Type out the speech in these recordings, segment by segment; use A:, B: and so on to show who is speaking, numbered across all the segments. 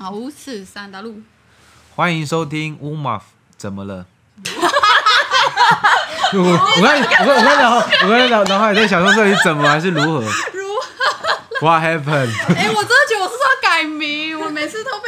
A: 好，五四三大陆，
B: 欢迎收听乌马怎么了？我我我刚我刚我刚脑，我刚才脑脑海在想说这里怎么还是如何？如何？What happened？
A: 哎、欸，我真的觉得我是要改名，我每次都被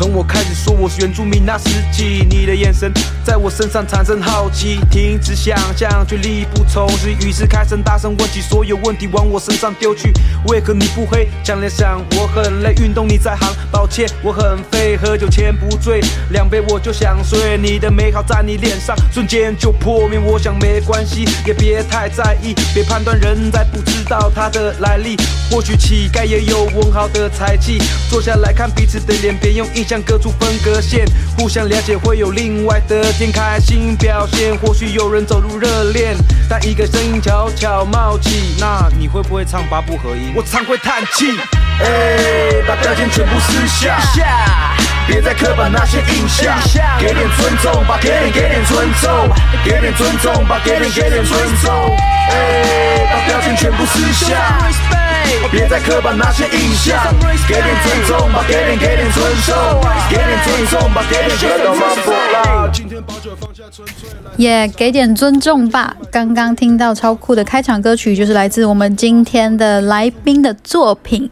C: 从我开说我是原住民那时起，你的眼神在我身上产生好奇，停止想象却力不从心，于是开声大声问起所有问题往我身上丢去。为何你不会强烈想我很累，运动你在行，抱歉我很废，喝酒千不醉，两杯我就想睡。你的美好在你脸上瞬间就破灭，我想没关系，也别太在意，别判断人在不知道他的来历。或许乞丐也有问号的才气，坐下来看彼此的脸，别用印。象割出分隔线，互相了解会有另外的天开心表现。或许有人走入热恋，但一个声音悄悄冒起。那你会不会唱八部合音？我常会叹气。哎，把标签全部撕下，别再刻板那些印象。给点尊重吧，给点给点尊重，给点尊重吧，给点给点尊重。哎，把标签全部撕下。别再刻板那些印象，给点尊重吧，给点给点尊重，给点尊重吧，给点尊重。
A: 也给点尊重吧。刚刚听到超酷的开场歌曲，就是来自我们今天的来宾的作品。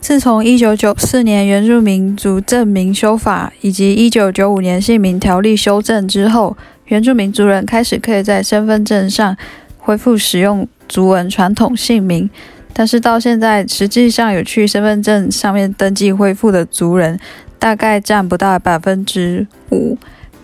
A: 自从一九九四年原住民族证明修法以及一九九五年姓名条例修正之后，原住民族人开始可以在身份证上。恢复使用族文传统姓名，但是到现在，实际上有去身份证上面登记恢复的族人，大概占不到百分之五。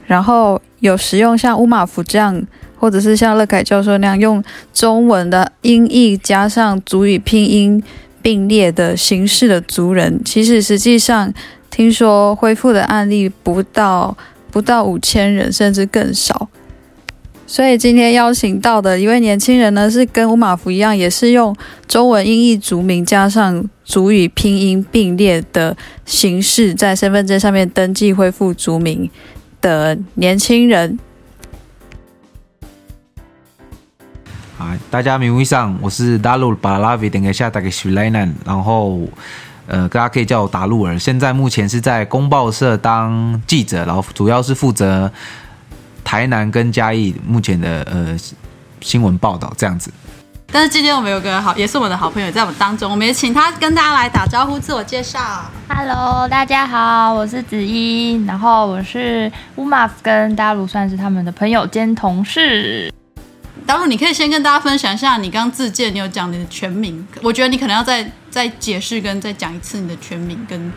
A: 然后有使用像乌马福这样，或者是像乐凯教授那样用中文的音译加上族语拼音并列的形式的族人，其实实际上听说恢复的案例不到不到五千人，甚至更少。所以今天邀请到的一位年轻人呢，是跟乌马福一样，也是用中文音译族名加上族语拼音并列的形式，在身份证上面登记恢复族名的年轻人。
B: 好，大家名义上我是达鲁巴拉维，等一下打给徐莱南，然后呃，大家可以叫我达鲁尔。现在目前是在公报社当记者，然后主要是负责。台南跟嘉义目前的呃新闻报道这样子，
A: 但是今天我们有个好，也是我们的好朋友在我们当中，我们也请他跟大家来打招呼，自我介绍。
D: Hello，大家好，我是子怡，然后我是乌马夫跟大陆算是他们的朋友兼同事。
A: 大陆，你可以先跟大家分享一下你刚自荐，你有讲你的全名，我觉得你可能要再再解释跟再讲一次你的全名跟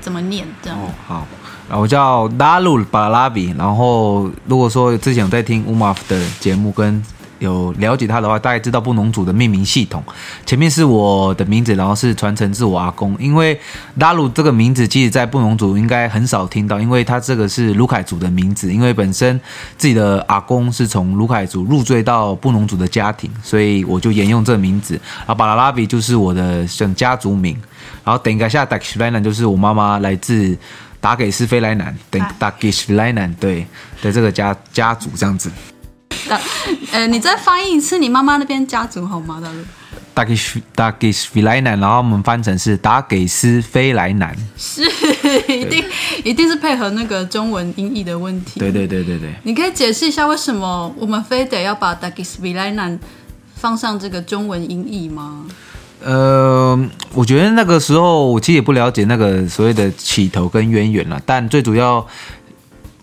A: 怎么念这样。
B: 哦，好。我叫达鲁巴拉比，然后如果说之前有在听乌马夫的节目跟有了解他的话，大概知道布农族的命名系统。前面是我的名字，然后是传承自我阿公。因为达鲁这个名字，其实在布农族应该很少听到，因为他这个是卢凯族的名字。因为本身自己的阿公是从卢凯族入赘到布农族的家庭，所以我就沿用这个名字。然后巴拉比就是我的像家族名，然后等一下达克什莱南就是我妈妈来自。达给斯菲莱南，等打给斯菲莱南，对的这个家家族这样子。
A: 呃，你再翻译一次你妈妈那边家族好吗？
B: 大陆。打给打给斯菲莱南，然后我们翻成是打给斯菲莱南。
A: 是，一定一定是配合那个中文音译的问题。
B: 对对对对对。
A: 你可以解释一下为什么我们非得要把打给斯菲莱南放上这个中文音译吗？
B: 呃，我觉得那个时候我其实也不了解那个所谓的起头跟渊源了，但最主要，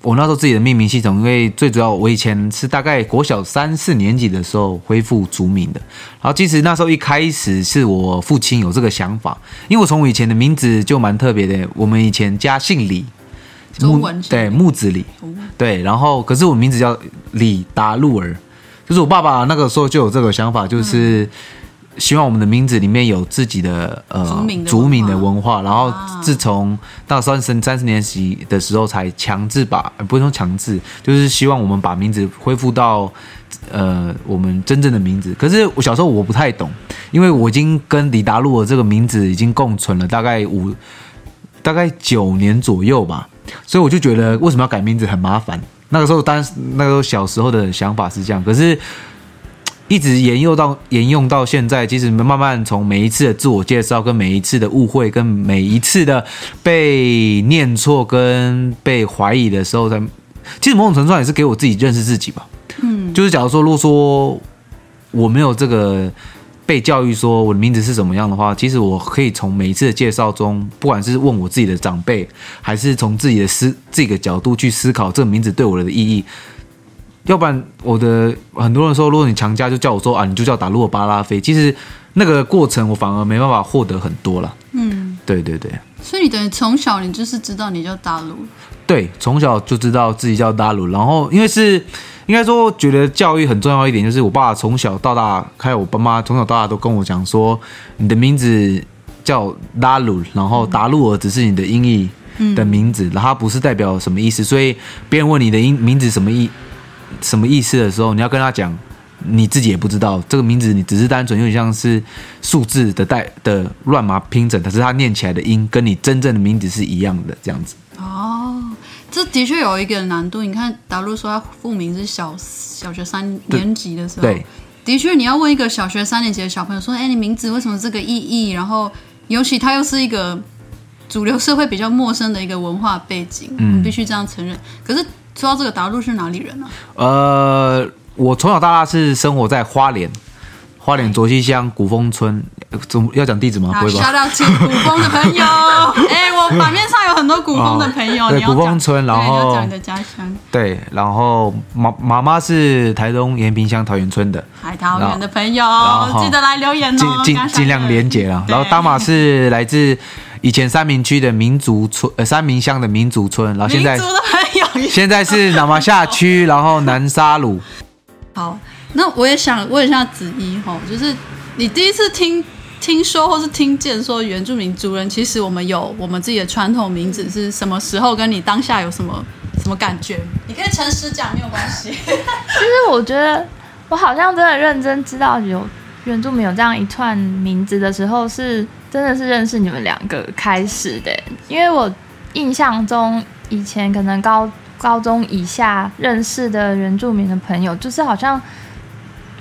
B: 我那时候自己的命名系统，因为最主要我以前是大概国小三四年级的时候恢复族名的，然后其实那时候一开始是我父亲有这个想法，因为我从我以前的名字就蛮特别的，我们以前家姓李，木对木子李，对，然后可是我名字叫李达路尔，就是我爸爸那个时候就有这个想法，就是。希望我们的名字里面有自己的呃
A: 族名的文化
B: 族名的文化，然后
A: 啊
B: 自从到三十三十年级的时候才强制把，呃不是说强制，就是希望我们把名字恢复到呃我们真正的名字。可是我小时候我不太懂，因为我已经跟李达路的这个名字已经共存了大概五大概九年左右吧，所以我就觉得为什么要改名字很麻烦。那个时候当那个时候小时候的想法是这样，可是。一直沿用到沿用到现在，其实慢慢从每一次的自我介绍、跟每一次的误会、跟每一次的被念错、跟被怀疑的时候，才其实某种程度上也是给我自己认识自己吧。嗯，就是假如说，如果说我没有这个被教育说我的名字是什么样的话，其实我可以从每一次的介绍中，不管是问我自己的长辈，还是从自己的思这个角度去思考这个名字对我的意义。要不然，我的很多人说，如果你强加就叫我说啊，你就叫达鲁尔巴拉菲，其实那个过程我反而没办法获得很多了。嗯，对对对，
A: 所以你等于从小你就是知道你叫达鲁，
B: 对，从小就知道自己叫达鲁，然后因为是应该说觉得教育很重要一点，就是我爸从小到大，还有我爸妈从小到大都跟我讲说，你的名字叫达鲁，然后达鲁尔只是你的音译的名字，然后它不是代表什么意思，所以别人问你的音名字什么意。什么意思的时候，你要跟他讲，你自己也不知道这个名字，你只是单纯有点像是数字的代的乱码拼整，可是他念起来的音跟你真正的名字是一样的，这样子。
A: 哦，这的确有一个难度。你看，达鲁说他复名是小小学三年级的时候，
B: 对，
A: 的确你要问一个小学三年级的小朋友说，哎，你名字为什么这个意义？然后，尤其他又是一个主流社会比较陌生的一个文化背景，嗯，必须这样承认。可是。说到这个，达路是哪里人呢、啊？
B: 呃，我从小到大是生活在花莲，花莲卓溪乡古风村。总要讲地址吗？不会吧？
A: 说到古风的朋友，哎、欸，我版面上有很多古风的朋友。哦、
B: 对，古风村，然后
A: 讲你的家乡。
B: 对，然后妈妈妈是台东延平乡桃园村的。
A: 海桃园的朋友，记得来留言哦，
B: 尽尽尽量连结了。然后大马是来自以前三明区的民族村，呃，三明乡的民族村。然后现在
A: 民族的朋友，
B: 现在是那玛夏区，然后南沙鲁。
A: 好，那我也想问一下子怡哈，就是你第一次听。听说或是听见说原住民族人，其实我们有我们自己的传统名字，是什么时候？跟你当下有什么什么感觉？你可以诚实讲，没有关系。其
D: 实我觉得我好像真的认真知道有原住民有这样一串名字的时候，是真的是认识你们两个开始的。因为我印象中以前可能高高中以下认识的原住民的朋友，就是好像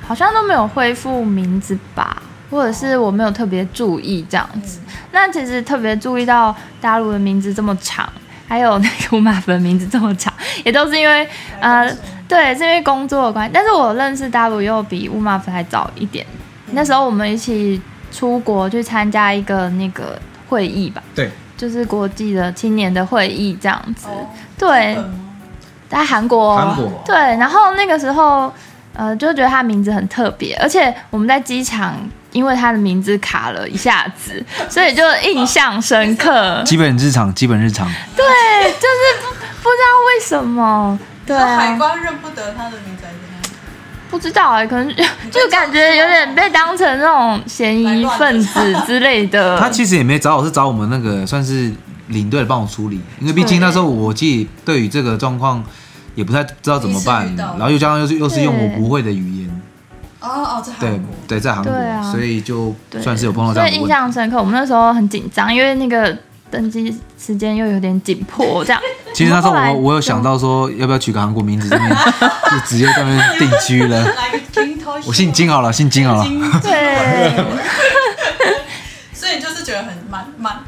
D: 好像都没有恢复名字吧。或者是我没有特别注意这样子，那其实特别注意到大陆的名字这么长，还有那个乌马夫的名字这么长，也都是因为呃，对，是因为工作的关系。但是我认识大陆又比乌马夫还早一点，那时候我们一起出国去参加一个那个会议吧，
B: 对，
D: 就是国际的青年的会议这样子，对，在韩国，韩国，对，然后那个时候呃，就觉得他名字很特别，而且我们在机场。因为他的名字卡了一下子，所以就印象深刻。
B: 基本日常，基本日常。
D: 对，就是不，不知道为什么，对啊，
A: 海关认不得他的名字还是？
D: 不知道哎、欸，可能就感觉有点被当成那种嫌疑分子之类的。
B: 他其实也没找我，是找我们那个算是领队帮我处理，因为毕竟那时候我自己对于这个状况也不太知道怎么办，然后又加上又是又是用我不会的语言。
A: 哦哦，在韩国，
B: 对，对，在韩国，
D: 啊、
B: 所以就算是有碰到
D: 这样印象深刻。我们那时候很紧张，因为那个登机时间又有点紧迫，这样。
B: 其实那时候我我有想到说，要不要取个韩国名字，这边 就直接在那边定居了。我姓金好了，姓金好了。
D: 对。
A: 所以就是觉得很蛮蛮，对，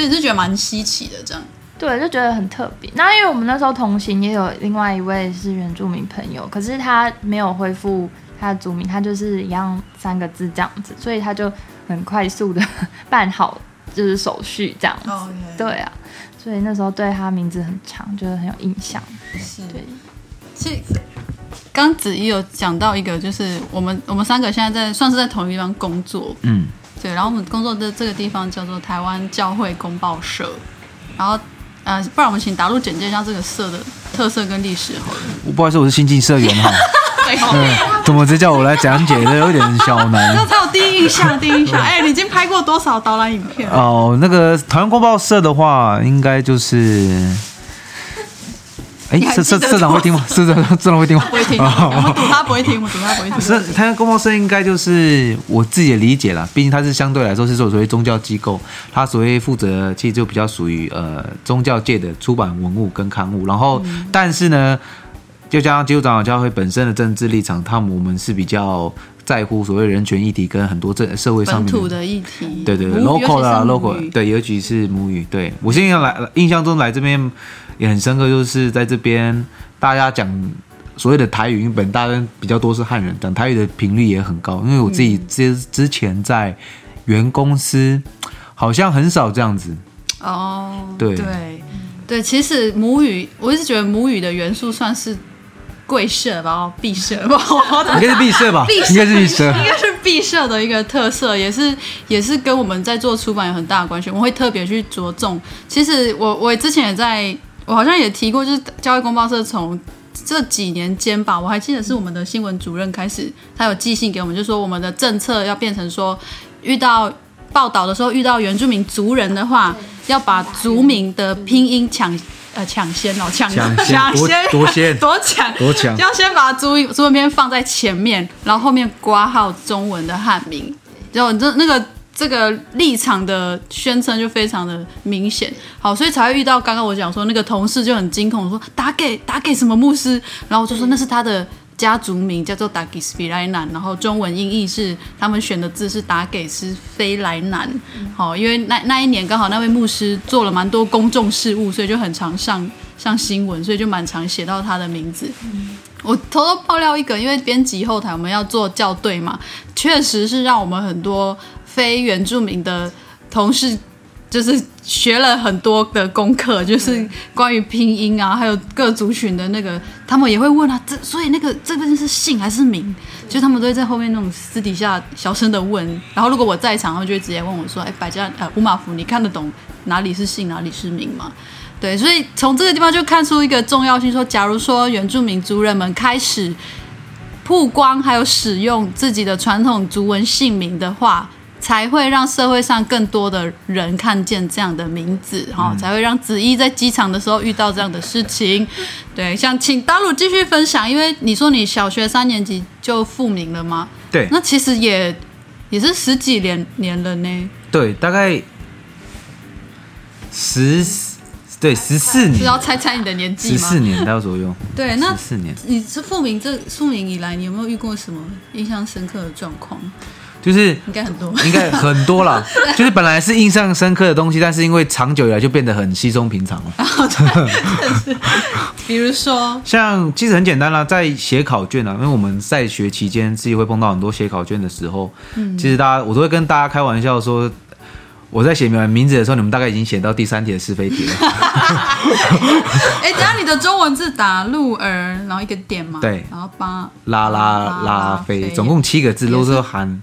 A: 所以你是觉得蛮稀奇的这样。
D: 对，就觉得很特别。那因为我们那时候同行也有另外一位是原住民朋友，可是他没有恢复他的族名，他就是一样三个字这样子，所以他就很快速的 办好就是手续这样子。Oh, okay. 对啊，所以那时候对他名字很长，觉得很有印象。
A: 是，对。其实刚子怡有讲到一个，就是我们我们三个现在在算是在同一个地方工作。嗯，对。然后我们工作的这个地方叫做台湾教会公报社，然后。呃，不然我们请达路简介一下这个社的特色跟历史好了。
B: 我不好意思，我是新进社员哈。
A: 对，他
B: 怎么直接叫我来讲解？这有点小难。
A: 这才有第一印象，第一印象。哎、欸，你已经拍过多少导览影片？
B: 哦，那个台湾公报社的话，应该就是。哎，社社社长会听吗？社长 社长会听吗？
A: 不会听，我们赌他不会听，我们赌他不会听。
B: 是台湾公报社应该就是我自己的理解啦，毕竟他是相对来说是所谓宗教机构，他所谓负责其实就比较属于呃宗教界的出版文物跟刊物。然后，嗯、但是呢，就加上基督长老教会本身的政治立场，他们我们是比较在乎所谓人权议题跟很多政社会上面
A: 土的议题。
B: 对对对，local 啦 local，对，尤其是母语。对我现在来印象中来这边。也很深刻，就是在这边，大家讲所谓的台语，因为本大人比较多是汉人，讲台语的频率也很高。因为我自己之之前在原公司，好像很少这样子。
A: 哦，
B: 对
A: 对对，其实母语，我一直觉得母语的元素算是贵社吧，毕社吧，
B: 应该是毕社吧，应该是毕社，
A: 应该是毕社的一个特色，也是也是跟我们在做出版有很大的关系。我会特别去着重。其实我我之前也在。我好像也提过，就是教育公报社从这几年间吧，我还记得是我们的新闻主任开始，他有寄信给我们，就说我们的政策要变成说，遇到报道的时候遇到原住民族人的话，要把族名的拼音抢呃抢先哦抢抢先
B: 多先。
A: 多 抢
B: 多抢，
A: 要先把族族文篇放在前面，然后后面挂号中文的汉名，然后这那个。这个立场的宣称就非常的明显，好，所以才会遇到刚刚我讲说那个同事就很惊恐说打给打给什么牧师，然后我就说那是他的家族名叫做打给斯菲莱南，然后中文音译是他们选的字是打给斯菲莱南，好，因为那那一年刚好那位牧师做了蛮多公众事务，所以就很常上上新闻，所以就蛮常写到他的名字。我偷偷爆料一个，因为编辑后台我们要做校对嘛，确实是让我们很多。非原住民的同事，就是学了很多的功课，就是关于拼音啊，还有各族群的那个，他们也会问啊，这所以那个这个是姓还是名？就他们都会在后面那种私底下小声的问，然后如果我在场，他们就会直接问我说：“哎，百家呃，五马福，你看得懂哪里是姓，哪里是名吗？”对，所以从这个地方就看出一个重要性，说假如说原住民族人们开始曝光还有使用自己的传统族文姓名的话。才会让社会上更多的人看见这样的名字，哈、嗯，才会让子怡在机场的时候遇到这样的事情。对，想请大鲁继续分享，因为你说你小学三年级就复名了吗？
B: 对，
A: 那其实也也是十几年年了呢。
B: 对，大概十对十四年，
A: 是要猜猜你的年纪吗？
B: 十四年到左右。
A: 对，那
B: 十四年，
A: 你是复明这复明以来，你有没有遇过什么印象深刻的状况？
B: 就是
A: 应该很多，
B: 应该很多啦。就是本来是印象深刻的东西，但是因为长久以来就变得很稀松平常了。
A: 比如说，
B: 像其实很简单啦，在写考卷啊，因为我们在学期间自己会碰到很多写考卷的时候，嗯，其实大家我都会跟大家开玩笑说，我在写名名字的时候，你们大概已经写到第三题的是非题了。
A: 哎，等下你的中文字打鹿儿，然后一个点嘛，
B: 对，
A: 然后八
B: 拉拉拉飞，总共七个字，都是含。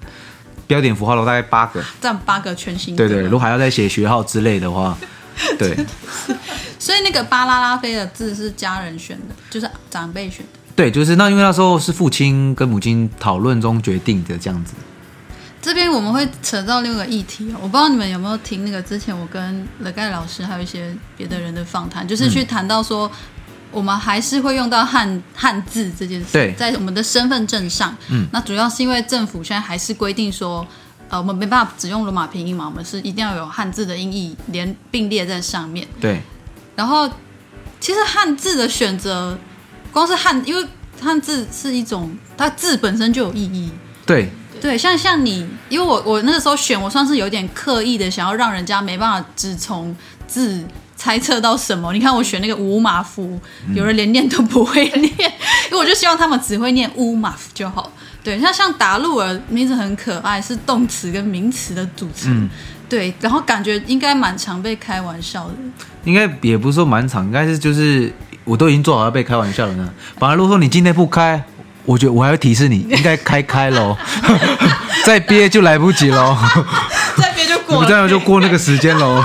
B: 标点符号的大概八个，
A: 占八个全新。
B: 对对，如果还要再写学号之类的话，对。
A: 所以那个巴拉拉菲的字是家人选的，就是长辈选的。
B: 对，就是那因为那时候是父亲跟母亲讨论中决定的这样子。
A: 这边我们会扯到另外一个议题，我不知道你们有没有听那个之前我跟乐盖老师还有一些别的人的访谈，就是去谈到说。嗯我们还是会用到汉汉字这件事，在我们的身份证上，嗯，那主要是因为政府现在还是规定说，呃，我们没办法只用罗马拼音嘛，我们是一定要有汉字的音译连并列在上面，
B: 对。然
A: 后，其实汉字的选择，光是汉，因为汉字是一种，它字本身就有意义，
B: 对，
A: 对，像像你，因为我我那个时候选，我算是有点刻意的，想要让人家没办法只从字。猜测到什么？你看我选那个乌马夫，有人连念都不会念，因为我就希望他们只会念乌马夫就好。对，像像达路尔名字很可爱，是动词跟名词的组成。嗯、对，然后感觉应该蛮常被开玩笑的。
B: 应该也不是说蛮常，应该是就是我都已经做好要被开玩笑了呢。反而如果说你今天不开，我觉得我还要提示你应该开开喽，再憋就来不及喽，
A: 再憋就过了，
B: 这样就过那个时间喽。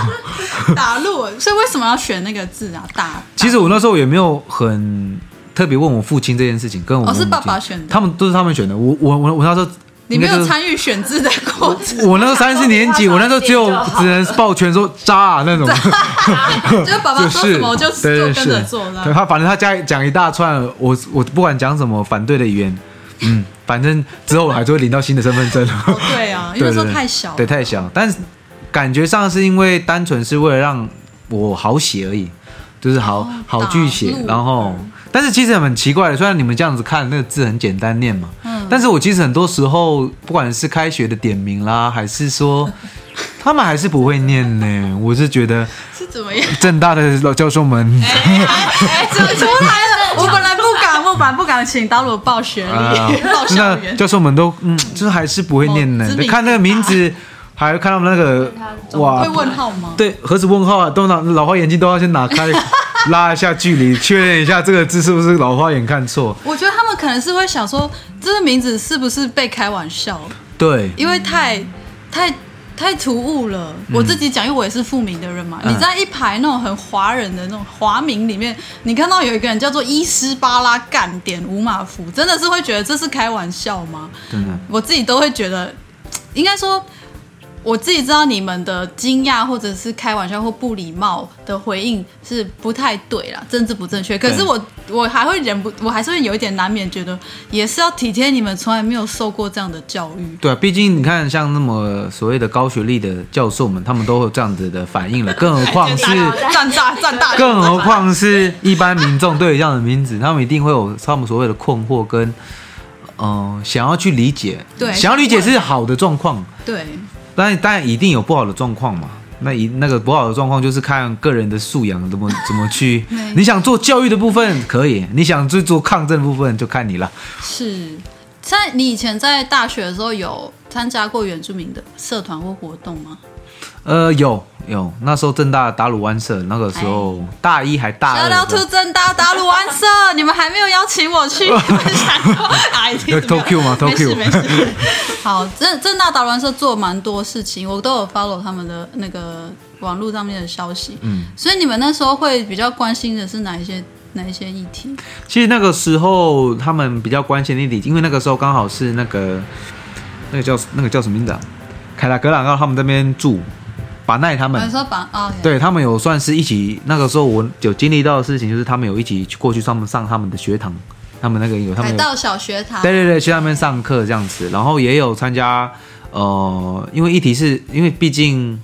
A: 打路，所以为什么要选那个字啊？打，打
B: 其实我那时候也没有很特别问我父亲这件事情，跟我
A: 哦是爸爸选的。
B: 他们都是他们选的。我我我我那时候
A: 你没有参与选字的过程，
B: 就是我那时候三四年级，我那时候只有只能抱拳说渣啊那种，
A: 就是爸爸说什么我就
B: 对对
A: 就跟着做
B: 对
A: 了。
B: 他反正他家讲一大串，我我不管讲什么反对的语言，嗯，反正之后我还是会领到新的身份证。
A: 哦，对啊，因为那时候太小了，
B: 对，太小。但是感觉上是因为单纯是为了让我好写而已，就是好、
A: 哦
B: 好句
A: 写
B: 然后，但是其实很奇怪的，虽然你们这样子看那个字很简单念嘛，
A: 嗯
B: 但是我其实很多时候不管是开学的点名啦，还是说 他们还是不会念呢。我是觉得
A: 是怎么样？
B: 正大的老教授们。
A: 哎，怎么出来了？我本来不敢，我本来不敢请刀鲁报学
B: 啊
A: 历，报校
B: 那
A: 园。
B: 教授们都嗯，就是还是不会念呢看那个名字，还看他们那个哇
A: 会，问号吗？
B: 对，何止问号啊，都拿老花眼镜都要先拿开，拉一下距离，确认一下这个字是不是老花眼看错。
A: 我觉得他们可能是会想说，这个名字是不是被开玩笑？
B: 对，
A: 因为太太太突兀了。我自己讲，因为我也是复名的人嘛。
B: 嗯
A: 你在一排那种很华人的那种华名里面，你看到有一个人叫做伊斯巴拉干点五马符，真的是会觉得这是开玩笑吗？
B: 真的。
A: 我自己都会觉得，应该说，我自己知道你们的惊讶或者是开玩笑或不礼貌的回应是不太对啦，政治不正确。可是我我还会忍不，我还是会有一点难免觉得，也是要体贴你们从来没有受过这样的教育。
B: 对啊，毕竟你看，像那么所谓的高学历的教授们，他们都有这样子的反应了，更何况 是，
A: 站大站大，
B: 更何况是一般民众对于这样的名字，他们一定会有他们所谓的困惑跟，嗯、呃，想要去理解，
A: 对
B: 想要理解是好的状况，
A: 对。
B: 当然当然一定有不好的状况嘛。那一那个不好的状况就是看个人的素养怎么 怎么去。你想做教育的部分可以，你想去做抗争的部分就看你了。
A: 是在你以前在大学的时候有参加过原住民的社团或活动吗？
B: 呃，有有，那时候正大打鲁湾社那个时候大一还大二的时候，
A: 小聊图正大打鲁湾社，你们还没有邀请我去分享过啊？一定
B: 有 Tokyo 吗
A: 没事
B: Tokyo
A: 没事。好，正正大打鲁湾社做蛮多事情，我都有 follow 他们的那个网络上面的消息。
B: 嗯，
A: 所以你们那时候会比较关心的是哪一些哪一些议题？
B: 其实那个时候他们比较关心的一点，因为那个时候刚好是那个那个叫那个叫什么名字啊？凯拉格朗奥他们这边住，巴奈他
A: 我
B: 们。
A: 说把啊，
B: 对他们有算是一起，那个时候我有经历到的事情，就是他们有一起去过去上面上他们的学堂，他们那个有他们有
A: 海盗小学堂。
B: 对对对，去那边上课这样子，然后也有参加，呃，因为议题是因为毕竟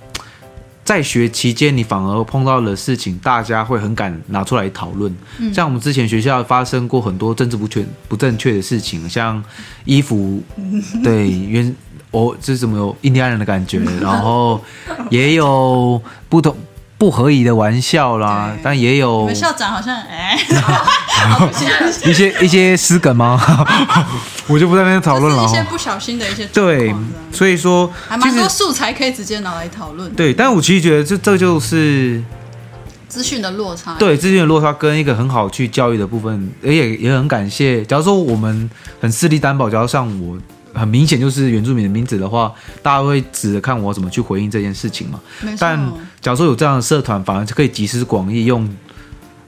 B: 在学期间，你反而碰到的事情，大家会很敢拿出来讨论。
A: 嗯
B: 像我们之前学校发生过很多政治不确不正确的事情，像衣服，对原我这是怎么有印第安人的感觉，然后也有不同不合宜的玩笑啦，但也
A: 你
B: 有
A: 们校长好像哎，
B: 一些一些私梗吗？我就不在那边讨论了
A: 一些不小心的一些对，
B: 所以说还
A: 蛮多素材可以直接拿来讨论。
B: 对，但我其实觉得这这就是
A: 资讯的落差。
B: 对资讯的落差跟一个很好去教育的部分，而且也很感谢。假如说我们很势力担保，假如像我很明显就是原住民的名字的话，大家会指着看我怎么去回应这件事情嘛。但假如说有这样的社团，反而就可以集思广益，用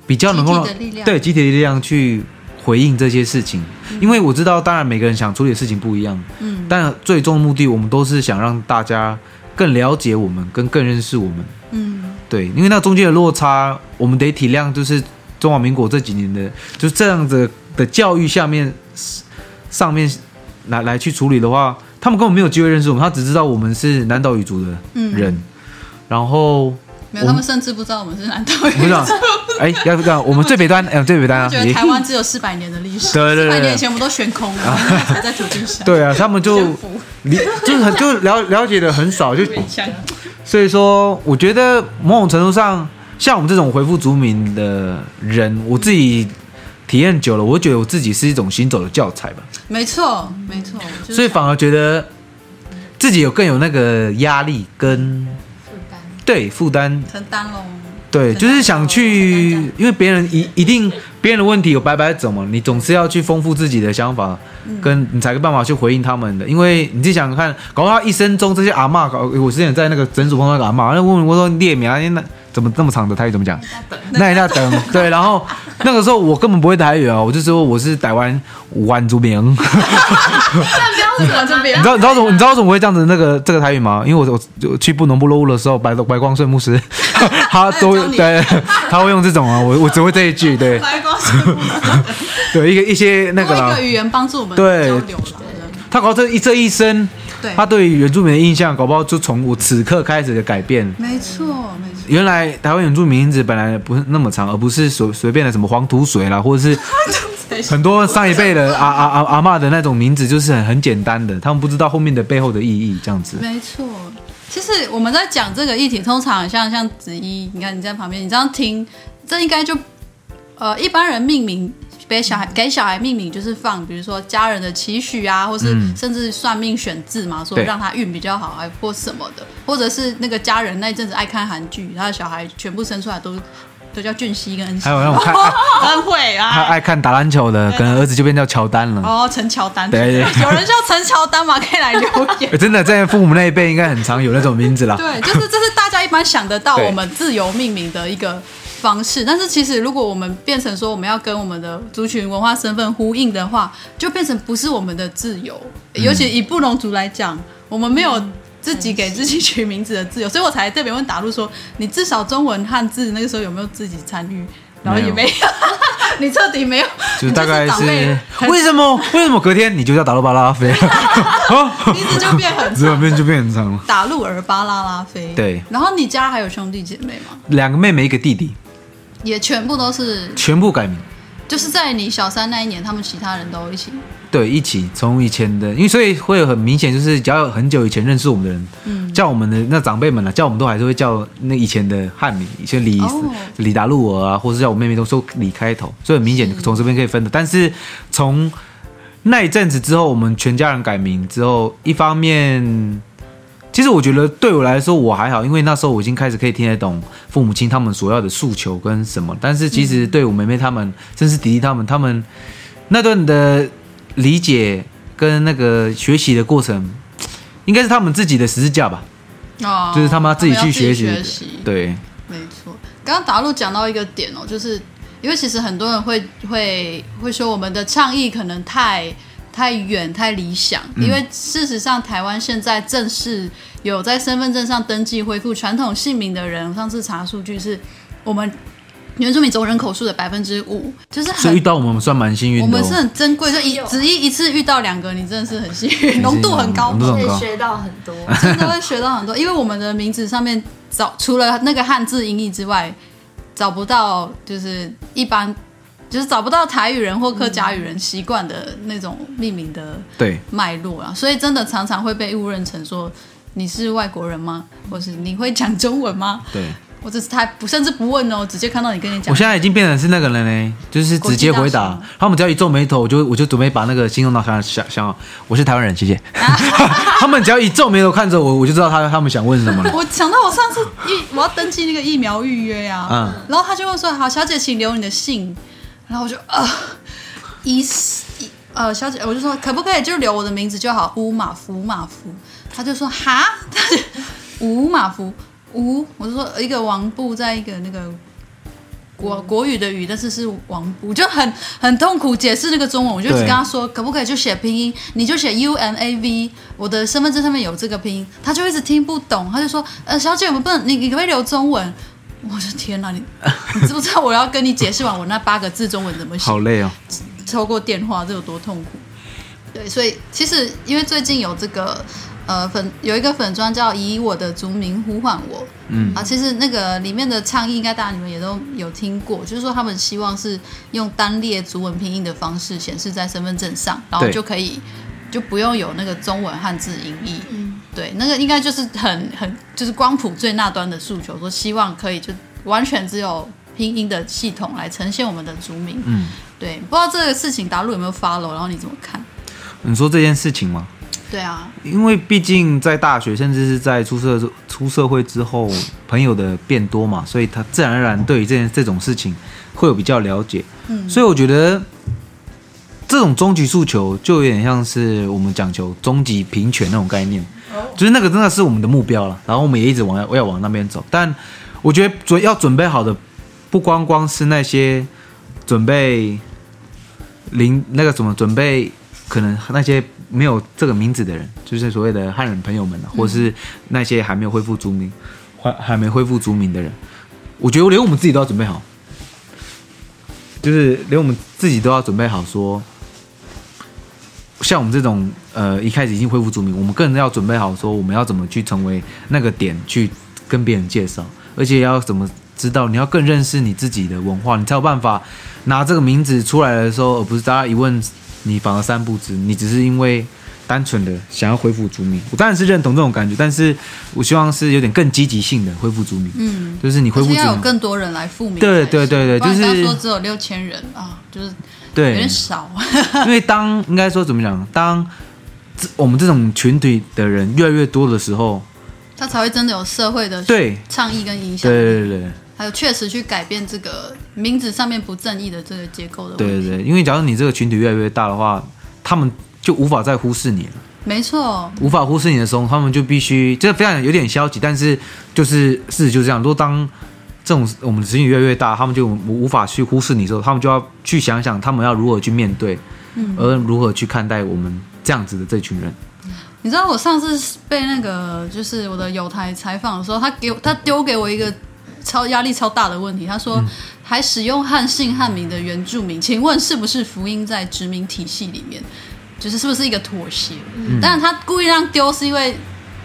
B: 比较能够对
A: 集体的力量
B: 去回应这些事情。因为我知道，当然每个人想处理的事情不一样，
A: 嗯，
B: 但最终的目的，我们都是想让大家更了解我们，跟更认识我们。
A: 嗯，
B: 对，因为那中间的落差，我们得体谅，就是中华民国这几年的，就是这样子的教育下面上面来来去处理的话，他们根本没有机会认识我们，他只知道我们是南岛语族的人，
A: 嗯
B: 然后
A: 没有，他们甚至不知道我们是南岛语
B: 我想，哎，要不这样我们最北端，哎，最北端啊，
A: 觉得台湾只有四百年的历史，
B: 对对对
A: 四百年以前我们都悬空了，现在才在土地上。
B: 对啊，他们就
A: 征服
B: 理就是很 就了了解的很少，就所以说，我觉得某种程度上，像我们这种回复族民的人，我自己体验久了，我觉得我自己是一种行走的教材吧，
A: 没错，没错，就是
B: 所以反而觉得自己有更有那个压力跟负担对负担，
A: 承担喽。
B: 对，就是想去，因为别人一一定别人的问题有白白走嘛，你总是要去丰富自己的想法，跟你才有办法去回应他们的。因为你自己想想看，搞到他一生中这些阿嬷，搞我之前在那个诊所碰到那个阿嬷，那问我说列名啊，那怎么这么长的台语怎么讲？那一下等 对，然后那个时候我根本不会台语啊，我就说我是台湾原住民。你知道你知道怎么你知道怎么会这样子那个这个台语吗？因为我我去布农部落务的时候，白白光顺牧师 他都对，他会用这种啊，我我只会这一句对。白光顺牧师 对一个一些那个啦，
A: 一个语言帮助我们
B: 对
A: 交流
B: 他搞这一这一生。对他对于原住民的印象，搞不好就从我此刻开始的改变。
A: 没错，没错。
B: 原来台湾原住民名字本来不是那么长，而不是随随便的什么黄土水啦，或者是很多上一辈的 阿阿阿阿嬷的那种名字，就是很很简单的，他们不知道后面的背后的意义，这样子。
A: 没错，其实我们在讲这个议题，通常像像子怡，你看你在旁边，你这样听，这应该就呃一般人命名。给小孩给小孩命名就是放，比如说家人的期许啊，或是甚至算命选字嘛，说让他运比较好，还或什么的，或者是那个家人那一阵子爱看韩剧，他的小孩全部生出来都都叫俊熙跟恩熙，
B: 还有那种看
A: 恩惠啊，
B: 他爱看打篮球的，可能儿子就变叫乔丹了。
A: 哦，陈乔丹，
B: 对，
A: 有人叫陈乔丹嘛？可以来留言。
B: 真的，在父母那一辈应该很常有那种名字啦。
A: 对，就是这是大家一般想得到我们自由命名的一个。方式，但是其实如果我们变成说我们要跟我们的族群文化身份呼应的话，就变成不是我们的自由。尤其以布农族来讲，我们没有自己给自己取名字的自由，所以我才特别问达陆说：“你至少中文汉字那个时候有没有自己参与？”然后也没有，你彻底没有，
B: 就大概是为什么？为什么隔天你就叫达陆巴拉拉飞？
A: 名字就变很长，
B: 名字就变很长了。
A: 达陆尔巴拉拉飞。
B: 对，
A: 然后你家还有兄弟姐妹吗？
B: 两个妹妹，一个弟弟。
A: 也全部都是
B: 全部改名，
A: 就是在你小三那一年，他们其他人都一起。
B: 对，一起从以前的，因为所以会有很明显，就是只要有很久以前认识我们的人，嗯，叫我们的那长辈们呢，叫我们都还是会叫那以前的汉名，以前李、哦、李达路尔啊，或是叫我妹妹都说李开头，所以很明显从这边可以分的。但是从那一阵子之后，我们全家人改名之后，一方面。其实我觉得对我来说我还好，因为那时候我已经开始可以听得懂父母亲他们所要的诉求跟什么。但是其实对我妹妹他们，甚至弟弟他们，他们那段的理解跟那个学习的过程，应该是他们自己的十字架吧？哦，就是他们要自己去学习。学习对，
A: 没错。刚刚达陆讲到一个点哦，就是因为其实很多人会会会说我们的倡议可能太。太远太理想，因为事实上，台湾现在正式有在身份证上登记恢复传统姓名的人，上次查数据是我们原住民总人口数的百分之五，就是很
B: 遇到我们算蛮幸运的。
A: 我们是很珍贵，就一只一一次遇到两个，你真的是很幸运，浓度很高，
D: 可以学到很多，
A: 真的会学到很多。因为我们的名字上面找除了那个汉字音译之外，找不到就是一般。就是找不到台语人或客家语人习惯的那种命名的对脉络啊，所以真的常常会被误认成说你是外国人吗？或是你会讲中文吗？
B: 对，
A: 或者是他不甚至不问哦，直接看到你跟你讲。
B: 我现在已经变成是那个人嘞，就是直接回答。他们只要一皱眉头，我就我就准备把那个心中的想想想，我是台湾人，谢谢。他们只要一皱眉头看着我，我就知道他他们想问什么了。
A: 我想到我上次疫我要登记那个疫苗预约呀、啊，嗯，然后他就会说：“好，小姐，请留你的姓。”然后我就啊，一呃，小姐，我就说可不可以就留我的名字就好，乌马福马福。他就说哈，他就吴马福吴，我就说一个王部在一个那个国国语的语，但是是王部，就很很痛苦解释那个中文。我就一直跟他说可不可以就写拼音，你就写 U M A V，我的身份证上面有这个拼音。他就一直听不懂，他就说呃，小姐，我们不能，你你可不可以留中文？我的天哪，你你知不知道我要跟你解释完我那八个字中文怎么写？
B: 好累哦，
A: 透过电话这有多痛苦？对，所以其实因为最近有这个呃粉有一个粉砖叫以我的族名呼唤我，嗯啊，其实那个里面的倡议应该大家你们也都有听过，就是说他们希望是用单列族文拼音的方式显示在身份证上，然后就可以就不用有那个中文汉字音译。嗯对，那个应该就是很很就是光谱最那端的诉求，说希望可以就完全只有拼音的系统来呈现我们的族名。嗯，对，不知道这个事情达陆有没有 follow，然后你怎么看？
B: 你说这件事情吗？
A: 对啊，
B: 因为毕竟在大学，甚至是在出社出社会之后，朋友的变多嘛，所以他自然而然对于这件这种事情会有比较了解。嗯，所以我觉得。这种终极诉求就有点像是我们讲求终极平权那种概念，就是那个真的是我们的目标了。然后我们也一直往要要往那边走。但我觉得准要准备好的，不光光是那些准备零那个什么准备，可能那些没有这个名字的人，就是所谓的汉人朋友们，或是那些还没有恢复族名，还还没恢复族名的人，我觉得连我们自己都要准备好，就是连我们自己都要准备好说。像我们这种呃一开始已经恢复族名，我们更要准备好说我们要怎么去成为那个点去跟别人介绍，而且要怎么知道你要更认识你自己的文化，你才有办法拿这个名字出来的时候，而不是大家一问你反而三不知，你只是因为单纯的想要恢复族名。我当然是认同这种感觉，但是我希望是有点更积极性的恢复族名，嗯，就是你恢复
A: 要有更多人来复名，
B: 对对对对，就是
A: 刚说只有六千人啊，就是。
B: 对，
A: 有点少，
B: 因为当应该说怎么讲，当我们这种群体的人越来越多的时候，
A: 他才会真的有社会的
B: 对
A: 倡议跟影响，
B: 对对对，
A: 还有确实去改变这个名字上面不正义的这个结构的问题。
B: 对对对，因为假如你这个群体越来越大的话，他们就无法再忽视你了。
A: 没错，
B: 无法忽视你的时候，他们就必须，这非常有点消极，但是就是事实就是这样。如果当这种我们的群体越来越大，他们就无法去忽视你的时候，他们就要去想想他们要如何去面对，嗯，而如何去看待我们这样子的这群人。
A: 你知道我上次被那个就是我的友台采访的时候，他给我他丢给我一个超压力超大的问题，他说、嗯、还使用汉姓汉名的原住民，请问是不是福音在殖民体系里面，就是是不是一个妥协？嗯，但是他故意让丢是因为。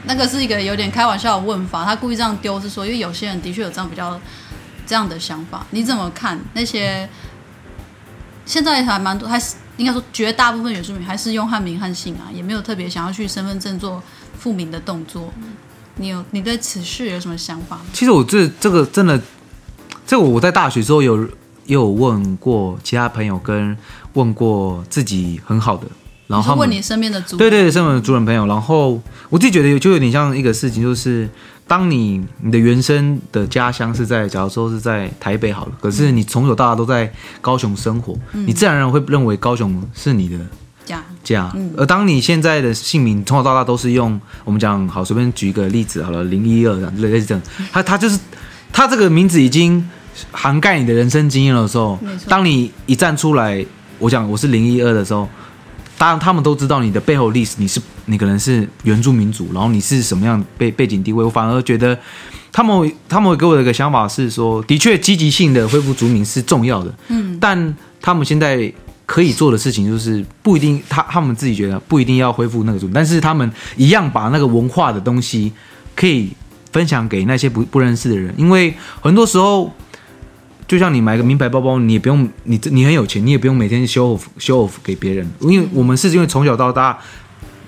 A: 那个是一个有点开玩笑的问法，他故意这样丢是说，因为有些人的确有这样比较这样的想法，你怎么看那些现在还蛮多，还是应该说绝大部分原住民还是用汉名汉姓啊，也没有特别想要去身份证做复名的动作。你有你对此事有什么想法吗？
B: 其实我这这个真的，这个我在大学时候有也有问过其他朋友，跟问过自己很好的。然后
A: 问你身边的族人，
B: 对对对，身边的族人朋友。然后我自己觉得就有点像一个事情，就是当你你的原生的家乡是在，假如说是在台北好了，可是你从小到大都在高雄生活，嗯、你自然而然会认为高雄是你的家家。嗯、而当你现在的姓名从小到大都是用我们讲好，随便举一个例子好了，零一二这样类似这样，他他就是他这个名字已经涵盖你的人生经验的时候，当你一站出来，我讲我是零一二的时候。当然，他们都知道你的背后历史，你是你可能是原住民族，然后你是什么样背背景地位。我反而觉得，他们他们给我的一个想法是说，的确积极性的恢复族名是重要的，嗯，但他们现在可以做的事情就是不一定，他他们自己觉得不一定要恢复那个族名，但是他们一样把那个文化的东西可以分享给那些不不认识的人，因为很多时候。就像你买个名牌包包，你也不用你你很有钱，你也不用每天 show off show off 给别人，因为我们是因为从小到大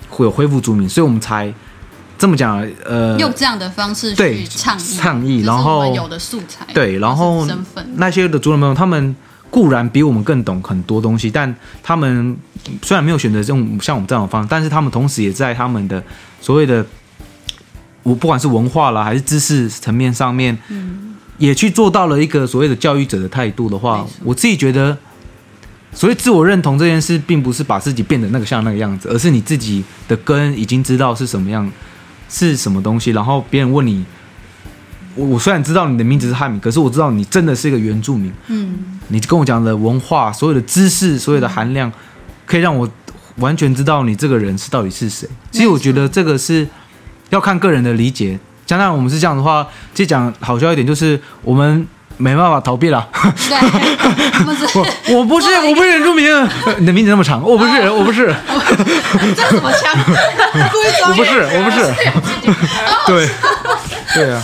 B: 会有恢复族名，所以我们才这么讲。呃，
A: 用这样的方式去倡议
B: 倡议，然后
A: 有的素材
B: 对，然后身份那些的族人朋友，他们固然比我们更懂很多东西，但他们虽然没有选择这种像我们这样的方式，但是他们同时也在他们的所谓的我不管是文化啦还是知识层面上面，嗯。也去做到了一个所谓的教育者的态度的话，我自己觉得，所谓自我认同这件事，并不是把自己变得那个像那个样子，而是你自己的根已经知道是什么样，是什么东西。然后别人问你，我我虽然知道你的名字是汉民，可是我知道你真的是一个原住民。嗯，你跟我讲的文化，所有的知识，所有的含量，可以让我完全知道你这个人是到底是谁。其实我觉得这个是要看个人的理解。相当于我们是这样的话，其实讲好笑一点，就是我们没办法逃避了。对，我 我不是我不是原住民，你的名字那么长，我不是我不是。
A: 这怎么枪？故意装。
B: 我不是我不是。对，对啊。